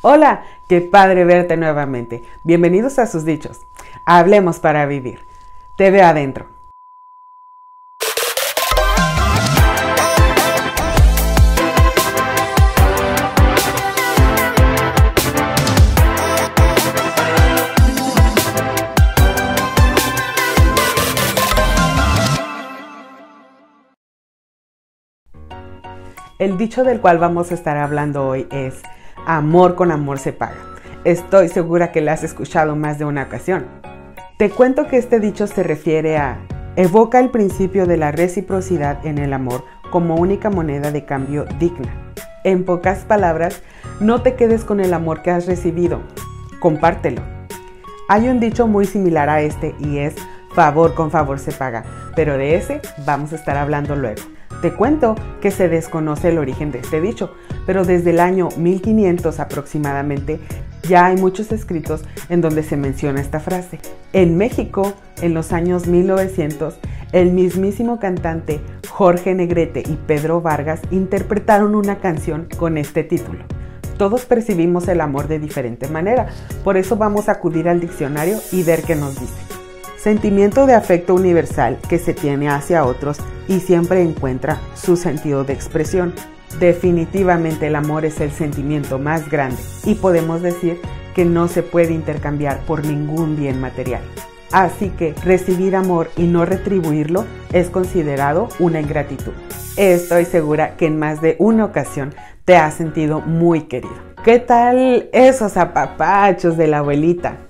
Hola, qué padre verte nuevamente. Bienvenidos a sus dichos. Hablemos para vivir. Te veo adentro. El dicho del cual vamos a estar hablando hoy es, amor con amor se paga. Estoy segura que lo has escuchado más de una ocasión. Te cuento que este dicho se refiere a, evoca el principio de la reciprocidad en el amor como única moneda de cambio digna. En pocas palabras, no te quedes con el amor que has recibido, compártelo. Hay un dicho muy similar a este y es, favor con favor se paga, pero de ese vamos a estar hablando luego. Te cuento que se desconoce el origen de este dicho, pero desde el año 1500 aproximadamente ya hay muchos escritos en donde se menciona esta frase. En México, en los años 1900, el mismísimo cantante Jorge Negrete y Pedro Vargas interpretaron una canción con este título. Todos percibimos el amor de diferente manera, por eso vamos a acudir al diccionario y ver qué nos dice. Sentimiento de afecto universal que se tiene hacia otros y siempre encuentra su sentido de expresión. Definitivamente el amor es el sentimiento más grande y podemos decir que no se puede intercambiar por ningún bien material. Así que recibir amor y no retribuirlo es considerado una ingratitud. Estoy segura que en más de una ocasión te has sentido muy querido. ¿Qué tal esos apapachos de la abuelita?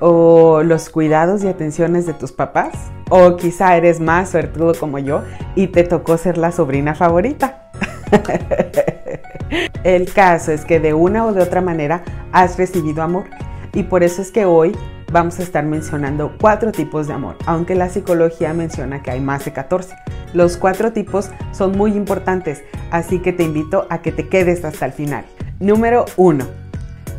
¿O los cuidados y atenciones de tus papás? O quizá eres más suertudo como yo y te tocó ser la sobrina favorita. El caso es que de una o de otra manera has recibido amor y por eso es que hoy vamos a estar mencionando cuatro tipos de amor, aunque la psicología menciona que hay más de 14. Los cuatro tipos son muy importantes, así que te invito a que te quedes hasta el final. Número 1.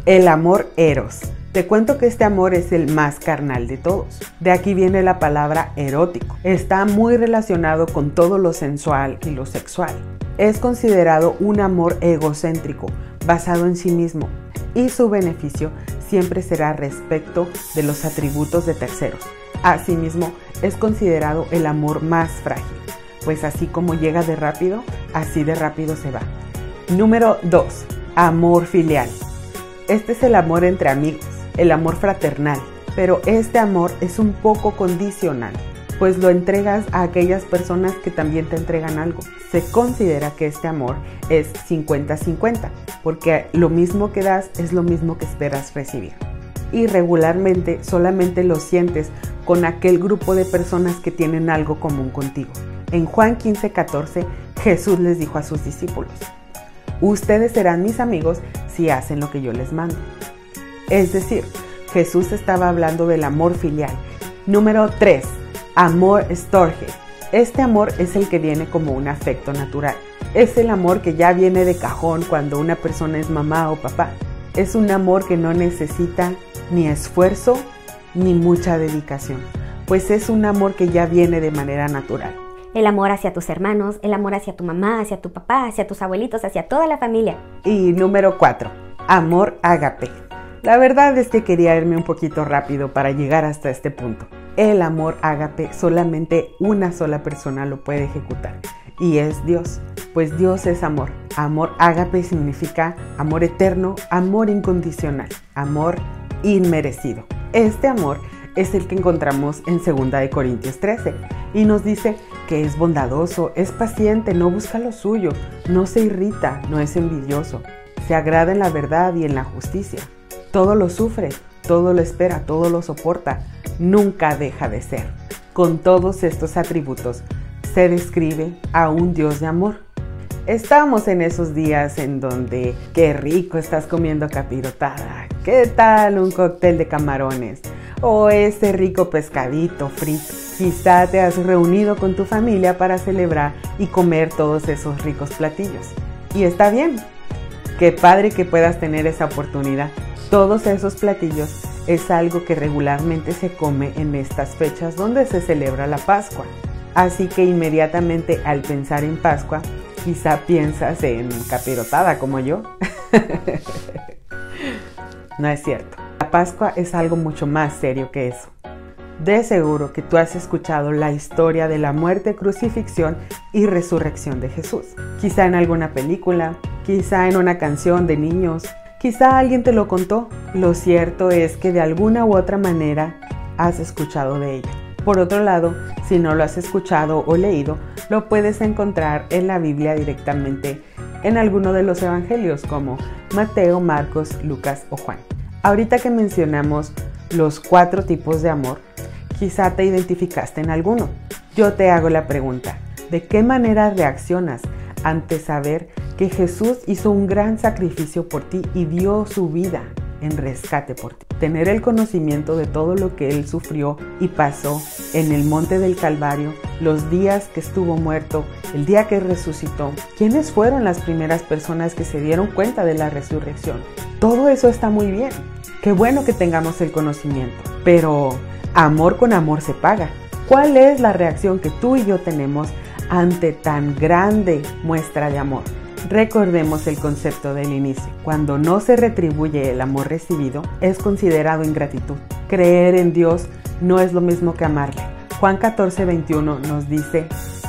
El amor eros. Te cuento que este amor es el más carnal de todos. De aquí viene la palabra erótico. Está muy relacionado con todo lo sensual y lo sexual. Es considerado un amor egocéntrico, basado en sí mismo, y su beneficio siempre será respecto de los atributos de terceros. Asimismo, es considerado el amor más frágil, pues así como llega de rápido, así de rápido se va. Número 2. Amor filial. Este es el amor entre amigos el amor fraternal, pero este amor es un poco condicional, pues lo entregas a aquellas personas que también te entregan algo. Se considera que este amor es 50-50, porque lo mismo que das es lo mismo que esperas recibir. Y regularmente solamente lo sientes con aquel grupo de personas que tienen algo común contigo. En Juan 15:14 Jesús les dijo a sus discípulos, Ustedes serán mis amigos si hacen lo que yo les mando. Es decir, Jesús estaba hablando del amor filial. Número 3. Amor storge. Este amor es el que viene como un afecto natural. Es el amor que ya viene de cajón cuando una persona es mamá o papá. Es un amor que no necesita ni esfuerzo ni mucha dedicación, pues es un amor que ya viene de manera natural. El amor hacia tus hermanos, el amor hacia tu mamá, hacia tu papá, hacia tus abuelitos, hacia toda la familia. Y número 4. Amor agape. La verdad es que quería irme un poquito rápido para llegar hasta este punto. El amor ágape solamente una sola persona lo puede ejecutar y es Dios, pues Dios es amor. Amor ágape significa amor eterno, amor incondicional, amor inmerecido. Este amor es el que encontramos en 2 de Corintios 13 y nos dice que es bondadoso, es paciente, no busca lo suyo, no se irrita, no es envidioso, se agrada en la verdad y en la justicia todo lo sufre, todo lo espera, todo lo soporta, nunca deja de ser. Con todos estos atributos se describe a un Dios de amor. Estamos en esos días en donde qué rico estás comiendo capirotada, qué tal un cóctel de camarones o ese rico pescadito frito. Quizá te has reunido con tu familia para celebrar y comer todos esos ricos platillos. Y está bien, qué padre que puedas tener esa oportunidad. Todos esos platillos es algo que regularmente se come en estas fechas donde se celebra la Pascua. Así que inmediatamente al pensar en Pascua, quizá piensas en capirotada como yo. No es cierto. La Pascua es algo mucho más serio que eso. De seguro que tú has escuchado la historia de la muerte, crucifixión y resurrección de Jesús. Quizá en alguna película, quizá en una canción de niños, quizá alguien te lo contó. Lo cierto es que de alguna u otra manera has escuchado de ella. Por otro lado, si no lo has escuchado o leído, lo puedes encontrar en la Biblia directamente en alguno de los evangelios como Mateo, Marcos, Lucas o Juan. Ahorita que mencionamos los cuatro tipos de amor, quizá te identificaste en alguno. Yo te hago la pregunta, ¿de qué manera reaccionas ante saber que Jesús hizo un gran sacrificio por ti y dio su vida en rescate por ti. Tener el conocimiento de todo lo que Él sufrió y pasó en el monte del Calvario, los días que estuvo muerto, el día que resucitó, quiénes fueron las primeras personas que se dieron cuenta de la resurrección. Todo eso está muy bien. Qué bueno que tengamos el conocimiento, pero amor con amor se paga. ¿Cuál es la reacción que tú y yo tenemos ante tan grande muestra de amor? Recordemos el concepto del inicio. Cuando no se retribuye el amor recibido, es considerado ingratitud. Creer en Dios no es lo mismo que amarle. Juan 14, 21 nos dice,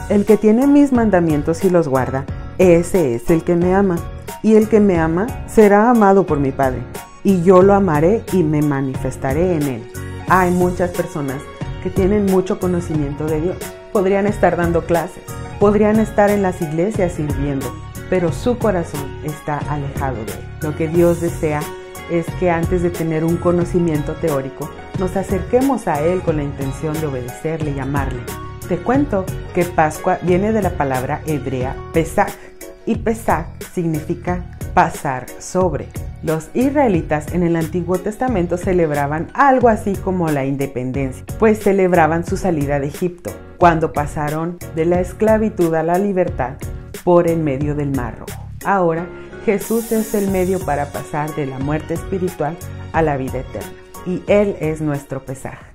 el que tiene mis mandamientos y los guarda, ese es el que me ama. Y el que me ama será amado por mi Padre. Y yo lo amaré y me manifestaré en él. Hay muchas personas que tienen mucho conocimiento de Dios. Podrían estar dando clases, podrían estar en las iglesias sirviendo, pero su corazón está alejado de él. Lo que Dios desea es que antes de tener un conocimiento teórico, nos acerquemos a Él con la intención de obedecerle y amarle. Te cuento que Pascua viene de la palabra hebrea Pesach y Pesach significa pasar sobre. Los israelitas en el Antiguo Testamento celebraban algo así como la independencia, pues celebraban su salida de Egipto, cuando pasaron de la esclavitud a la libertad por el medio del mar rojo. Ahora Jesús es el medio para pasar de la muerte espiritual a la vida eterna y Él es nuestro pesaje.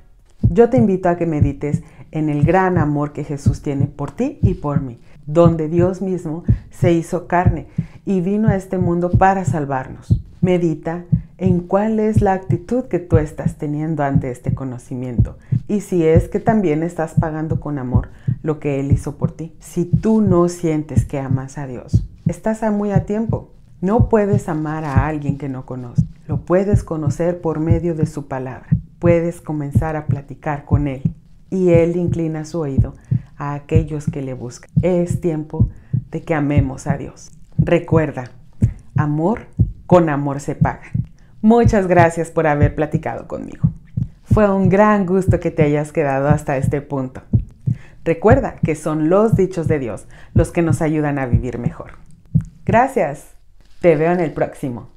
Yo te invito a que medites en el gran amor que Jesús tiene por ti y por mí, donde Dios mismo se hizo carne y vino a este mundo para salvarnos. Medita en cuál es la actitud que tú estás teniendo ante este conocimiento y si es que también estás pagando con amor lo que Él hizo por ti. Si tú no sientes que amas a Dios, estás muy a tiempo. No puedes amar a alguien que no conoces. Lo puedes conocer por medio de su palabra. Puedes comenzar a platicar con Él y Él inclina su oído a aquellos que le buscan. Es tiempo de que amemos a Dios. Recuerda, amor con amor se paga. Muchas gracias por haber platicado conmigo. Fue un gran gusto que te hayas quedado hasta este punto. Recuerda que son los dichos de Dios los que nos ayudan a vivir mejor. Gracias. Te veo en el próximo.